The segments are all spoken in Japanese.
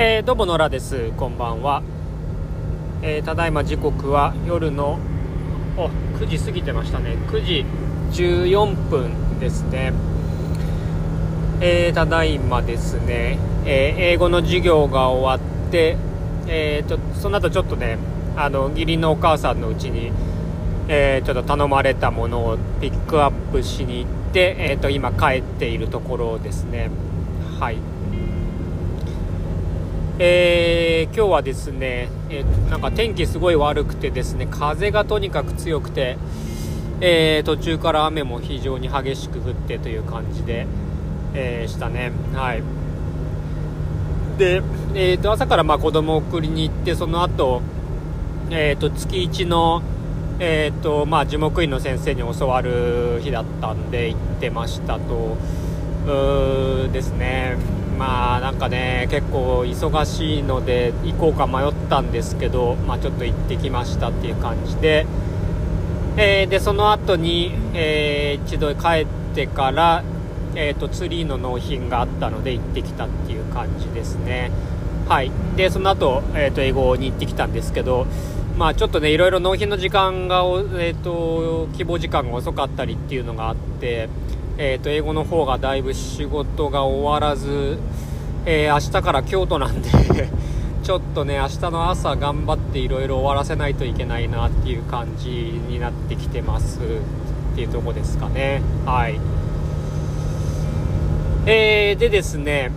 えー、どうも野良です。こんばんは、えー、ただいま時刻は夜のお9時過ぎてましたね。9時14分ですね。えー、ただいまですね、え英語の授業が終わってえーと、その後ちょっとねあの義理のお母さんのうちに、えちょっと頼まれたものをピックアップしに行って、えーと今帰っているところですね。はい。えー、今日はですね、えー、なんか天気すごい悪くてですね風がとにかく強くて、えー、途中から雨も非常に激しく降ってという感じで、え、したね。はいで、えーと、朝からまあ子供を送りに行ってその後、えーと、月1の、えーとまあ、樹木医の先生に教わる日だったんで行ってましたとですね。まあなんかね結構忙しいので行こうか迷ったんですけど、まあ、ちょっと行ってきましたっていう感じで、えー、でその後に、えー、一度帰ってから、えーと、ツリーの納品があったので行ってきたっていう感じですね。はい。でその後、えーと、英語に行ってきたんですけどまあちょっとねいろいろ納品の時間が、えーと希望時間が遅かったりっていうのがあってえー、と英語の方がだいぶ仕事が終わらず、えー、明日から京都なんで ちょっとね明日の朝頑張っていろいろ終わらせないといけないなっていう感じになってきてますっていうとこですかね。はい。えー、でですね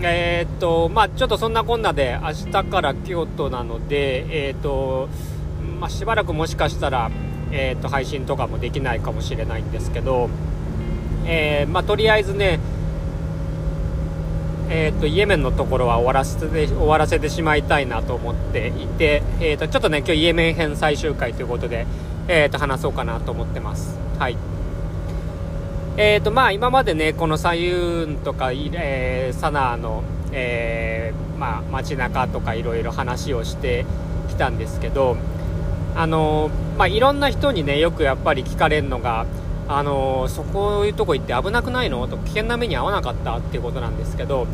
えー、っとまあちょっとそんなこんなで明日から京都なのでえー、っとまあ、しばらくもしかしたらえ、っと配信とかもできないかもしれないんですけどえー、まあ、とりあえずね、えーと、イエメンのところは終わらせて終わらせてしまいたいなと思っていて、えーと、ちょっとね今日イエメン編最終回ということで、えーと、話そうかなと思ってます。はいえーとまあ、今までねこのサユーンとか、えー、サナーの、えーまあ、街中とかいろいろ話をしてきたんですけどあのまあ、いろんな人にねよくやっぱり聞かれるのがあのそこいうとこ行って危なくないの？と危険な目に遭わなかったっていうことなんですけど、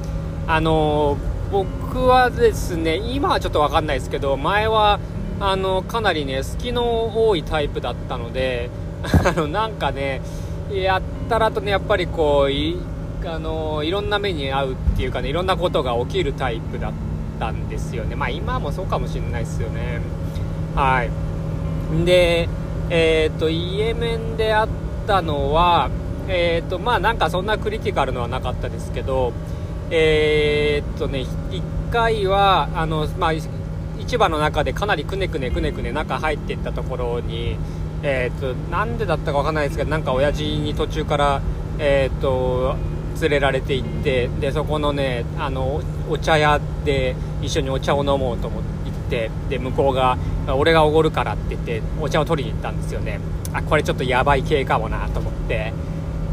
あの僕はですね今はちょっと分かんないですけど前はあのかなりね隙の多いタイプだったので あのなんかねやったらとねやっぱりこういあのいろんな目に遭うっていうかねいろんなことが起きるタイプだったんですよね。まあ今もそうかもしれないですよね。はい。でえっ、ー、とイエメンであってたのは、えーとまあ、なんかそんなクリティカルのはなかったですけど、えー、っとね、1回はあの、まあ、市場の中でかなりくねくねくねくね中入っていったところに、えー、っとなんでだったか分かんないですけどなんか親父に途中から、えー、っと連れられて行ってでそこのねあのお茶屋で一緒にお茶を飲もうと思って行ってで向こうが俺がおごるからって言ってお茶を取りに行ったんですよね。あこれちょっとやばい系かもなと思って。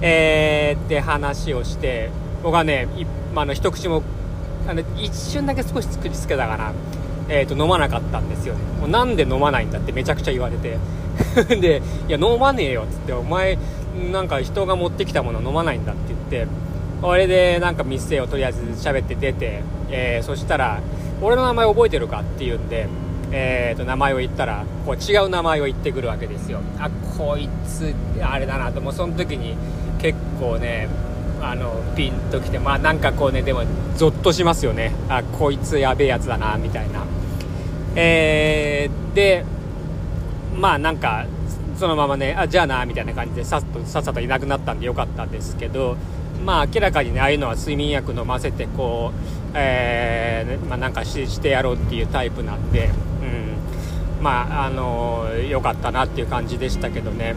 えー、って話をして僕はねあの一口もあの一瞬だけ少し作りつけたかな。えーと、飲まなかったんですよね。もうなんで飲まないんだってめちゃくちゃ言われて。でいや飲まねえよっつってお前なんか人が持ってきたもの飲まないんだって言って。これでなんか店をとりあえず喋って出て、えー、そしたら俺の名前覚えてるかって言うんでえー、と名前を言ったらこう違う名前を言ってくるわけですよ。あこいつあれだなと。もうその時に結構ねあのピンときてまあなんかこうねでもゾッとしますよね。あこいつやべえやつだなみたいな。えー、でまあなんかそのままねあじゃあなみたいな感じでさっとさっさといなくなったんでよかったんですけどまあ明らかにねああいうのは睡眠薬飲ませてこうえー、まあ、なんかしてやろうっていうタイプなんでまああの良かったなっていう感じでしたけどね、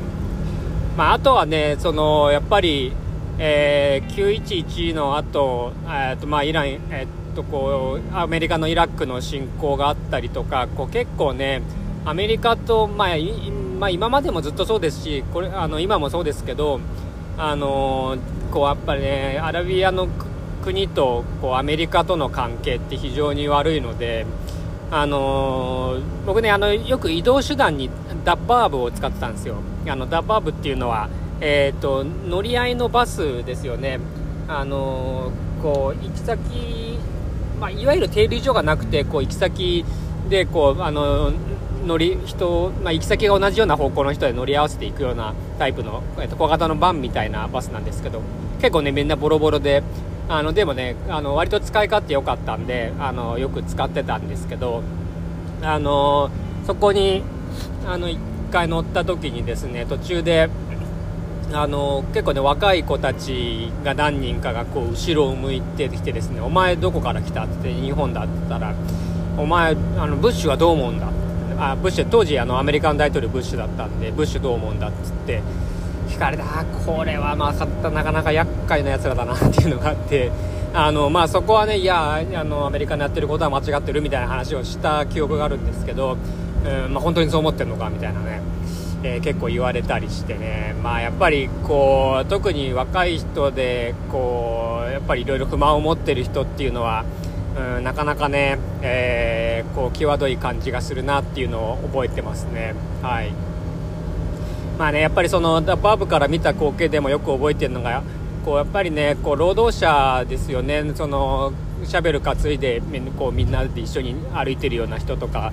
まあ、あとはねそのやっぱり、えー、911の後、えーとまあイラン、えー、とこうアメリカのイラクの侵攻があったりとかこう結構ねアメリカと、まあまあ、今までもずっとそうですしこれあの今もそうですけどあのこうやっぱりねアラビアの国とこうアメリカとの関係って非常に悪いので。あのー、僕ねあのよく移動手段にダッバーブを使ってたんですよ。あのダッバーブっていうのは、えーと、乗り合いのバスですよね。あのー、こう行き先まあ、いわゆる停留所がなくてこう行き先でこうあの乗り人、まあ、行き先が同じような方向の人で乗り合わせていくようなタイプの、えっと、小型のバンみたいなバスなんですけど結構ねみんなボロボロであのでもねあの割と使い勝手良かったんであのよく使ってたんですけどあのそこにあの1回乗った時にですね途中であの結構ね若い子たちが何人かがこう後ろを向いてきてですね「お前どこから来た?」って日本だって言ったら「お前あのブッシュはどう思うんだ?」あブッシュ当時あのアメリカン大統領ブッシュだったんでブッシュどう思うんだっつって聞かれたこれはまあなかなか厄介なやつらだな っていうのがあってあの、まあ、そこはねいやあのアメリカのやってることは間違ってるみたいな話をした記憶があるんですけど、うんまあ、本当にそう思ってるのかみたいなねえー、結構言われたりしてね、まあ、やっぱりこう特に若い人でこうやっぱりいろいろ不満を持ってる人っていうのは、うん、なかなかね、えー、こう際どい感じがするなっていうのを覚えてますね。はいまあね、やっぱりそのバーブから見た光景でもよく覚えてるのがこうやっぱりねこう労働者ですよね。そのシャベル担いでこうみんなで一緒に歩いてるような人とか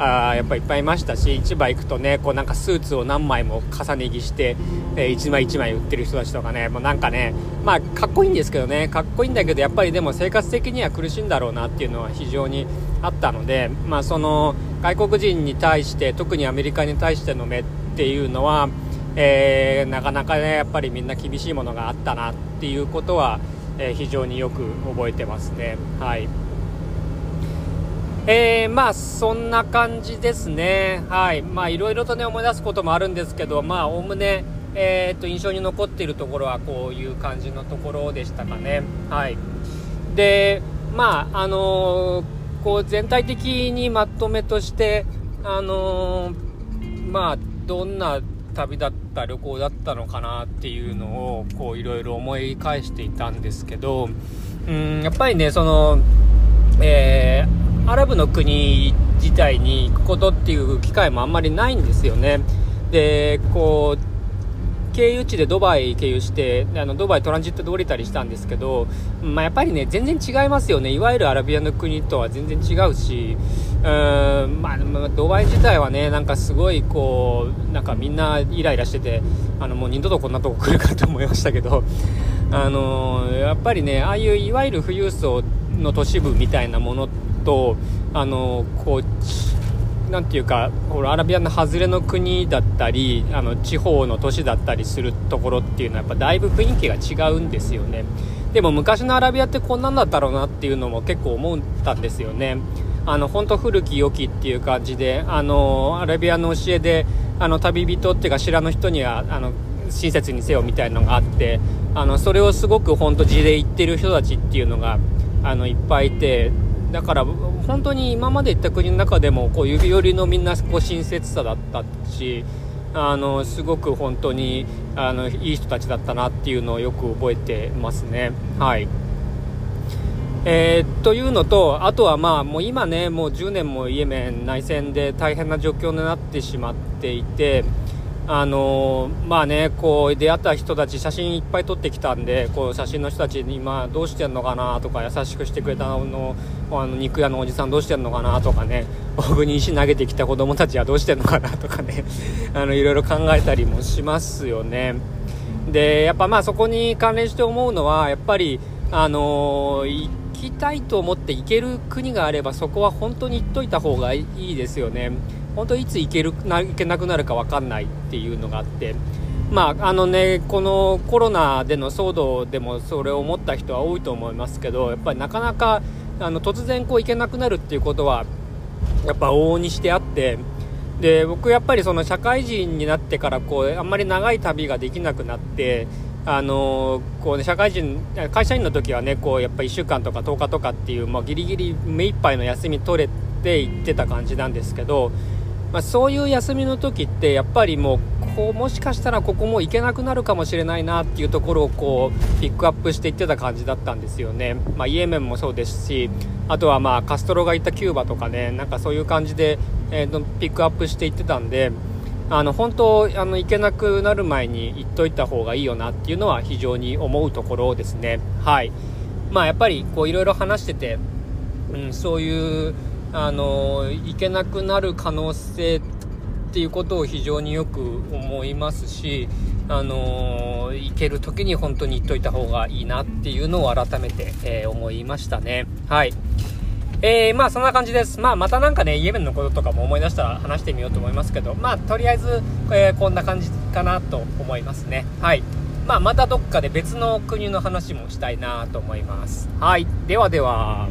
あやっぱいっぱいいましたし市場行くとねこうなんかスーツを何枚も重ね着して、えー、1枚1枚売ってる人たちとかねもうなんかねまあかっこいいんですけどねかっこいいんだけどやっぱりでも生活的には苦しいんだろうなっていうのは非常にあったのでまあその外国人に対して特にアメリカに対しての目ってていうのは、えー、なかなかねやっぱりみんな厳しいものがあったなっていうことは、えー、非常によく覚えてますねはい。えー、まあそんな感じですね。はい。まあいろいろとね思い出すこともあるんですけど、まあおおむね、えー、と印象に残っているところはこういう感じのところでしたかね。はい。で、まああのー、こう全体的にまとめとして、あのー、まあどんな旅だった旅行だったのかなっていうのをこういろいろ思い返していたんですけど、うん、やっぱりね、その、えーアラブの国自体に行くことっていう機会もあんまりないんですよね。で、こう、経由地でドバイ経由して、あのドバイトランジットで降りたりしたんですけど、まあ、やっぱりね、全然違いますよね。いわゆるアラビアの国とは全然違うし、うーん、まあ、ドバイ自体はね、なんかすごいこう、なんかみんなイライラしてて、あの、もう二度とこんなとこ来るかと思いましたけど、あのやっぱりね、ああいういわゆる富裕層の都市部みたいなもの、とあのこうなんていうかアラビアの外れの国だったりあの地方の都市だったりするところっていうのはやっぱだいぶ雰囲気が違うんですよね。でも昔のアラビアってこんなんだったろうなっていうのも結構思ったんですよね。あの本当古き良きっていう感じであのアラビアの教えであの旅人っていうか知らぬ人にはあの親切にせよみたいなのがあってあのそれをすごく本当地で言ってる人たちっていうのがあのいっぱいいてだから本当に今まで行った国の中でもこう指折りのみんなこう親切さだったしあのすごく本当にあのいい人たちだったなっていうのをよく覚えてますね。はいえー、というのと、あとはまあもう今ね、もう10年もイエメン内戦で大変な状況になってしまっていて、あのー、まあね、こう出会った人たち写真いっぱい撮ってきたんでこう写真の人たちに今どうしてんのかなとか優しくしてくれたのあの肉屋のおじさんどうしてんのかなとかね 僕に石投げてきた子供たちはどうしてんのかなとかね あのいろいろ考えたりもしますよねでやっぱまあそこに関連して思うのはやっぱりあの、行きたいと思って行ける国があればそこは本当に行っといた方がいいですよね本当いつ行けるな行けなくなるか分かんないっていうのがあって。まああのね、このコロナでの騒動でもそれを思った人は多いと思いますけどやっぱりなかなかあの突然こう行けなくなるっていうことはやっぱ往々にしてあってで僕やっぱりその社会人になってからこうあんまり長い旅ができなくなってあのこうね、社会人会社員の時はねこうやっぱ1週間とか10日とかっていう、まあ、ギリギリ目いっぱいの休み取れて行ってた感じなんですけどまあ、そういう休みの時ってやっぱりもうこうもしかしたらここも行けなくなるかもしれないなっていうところをこうピックアップしていってた感じだったんですよね、まあ、イエメンもそうですしあとはまあカストロが行ったキューバとかねなんかそういう感じで、えー、ピックアップしていってたんであの本当あの行けなくなる前に行っといた方がいいよなっていうのは非常に思うところですね。はい。まあやっぱりこういろいろ話しててうん、そういうあの行けなくなる可能性っていうことを非常によく思いますし、あの行ける時に本当に言っといた方がいいなっていうのを改めて、えー、思いましたね。はい。えー、まあそんな感じです。まあまたなんかね、イエメンのこととかも思い出したら話してみようと思いますけど、まあとりあえず、えー、こんな感じかなと思いますね。はい。まあまたどっかで別の国の話もしたいなと思います。はい。ではでは。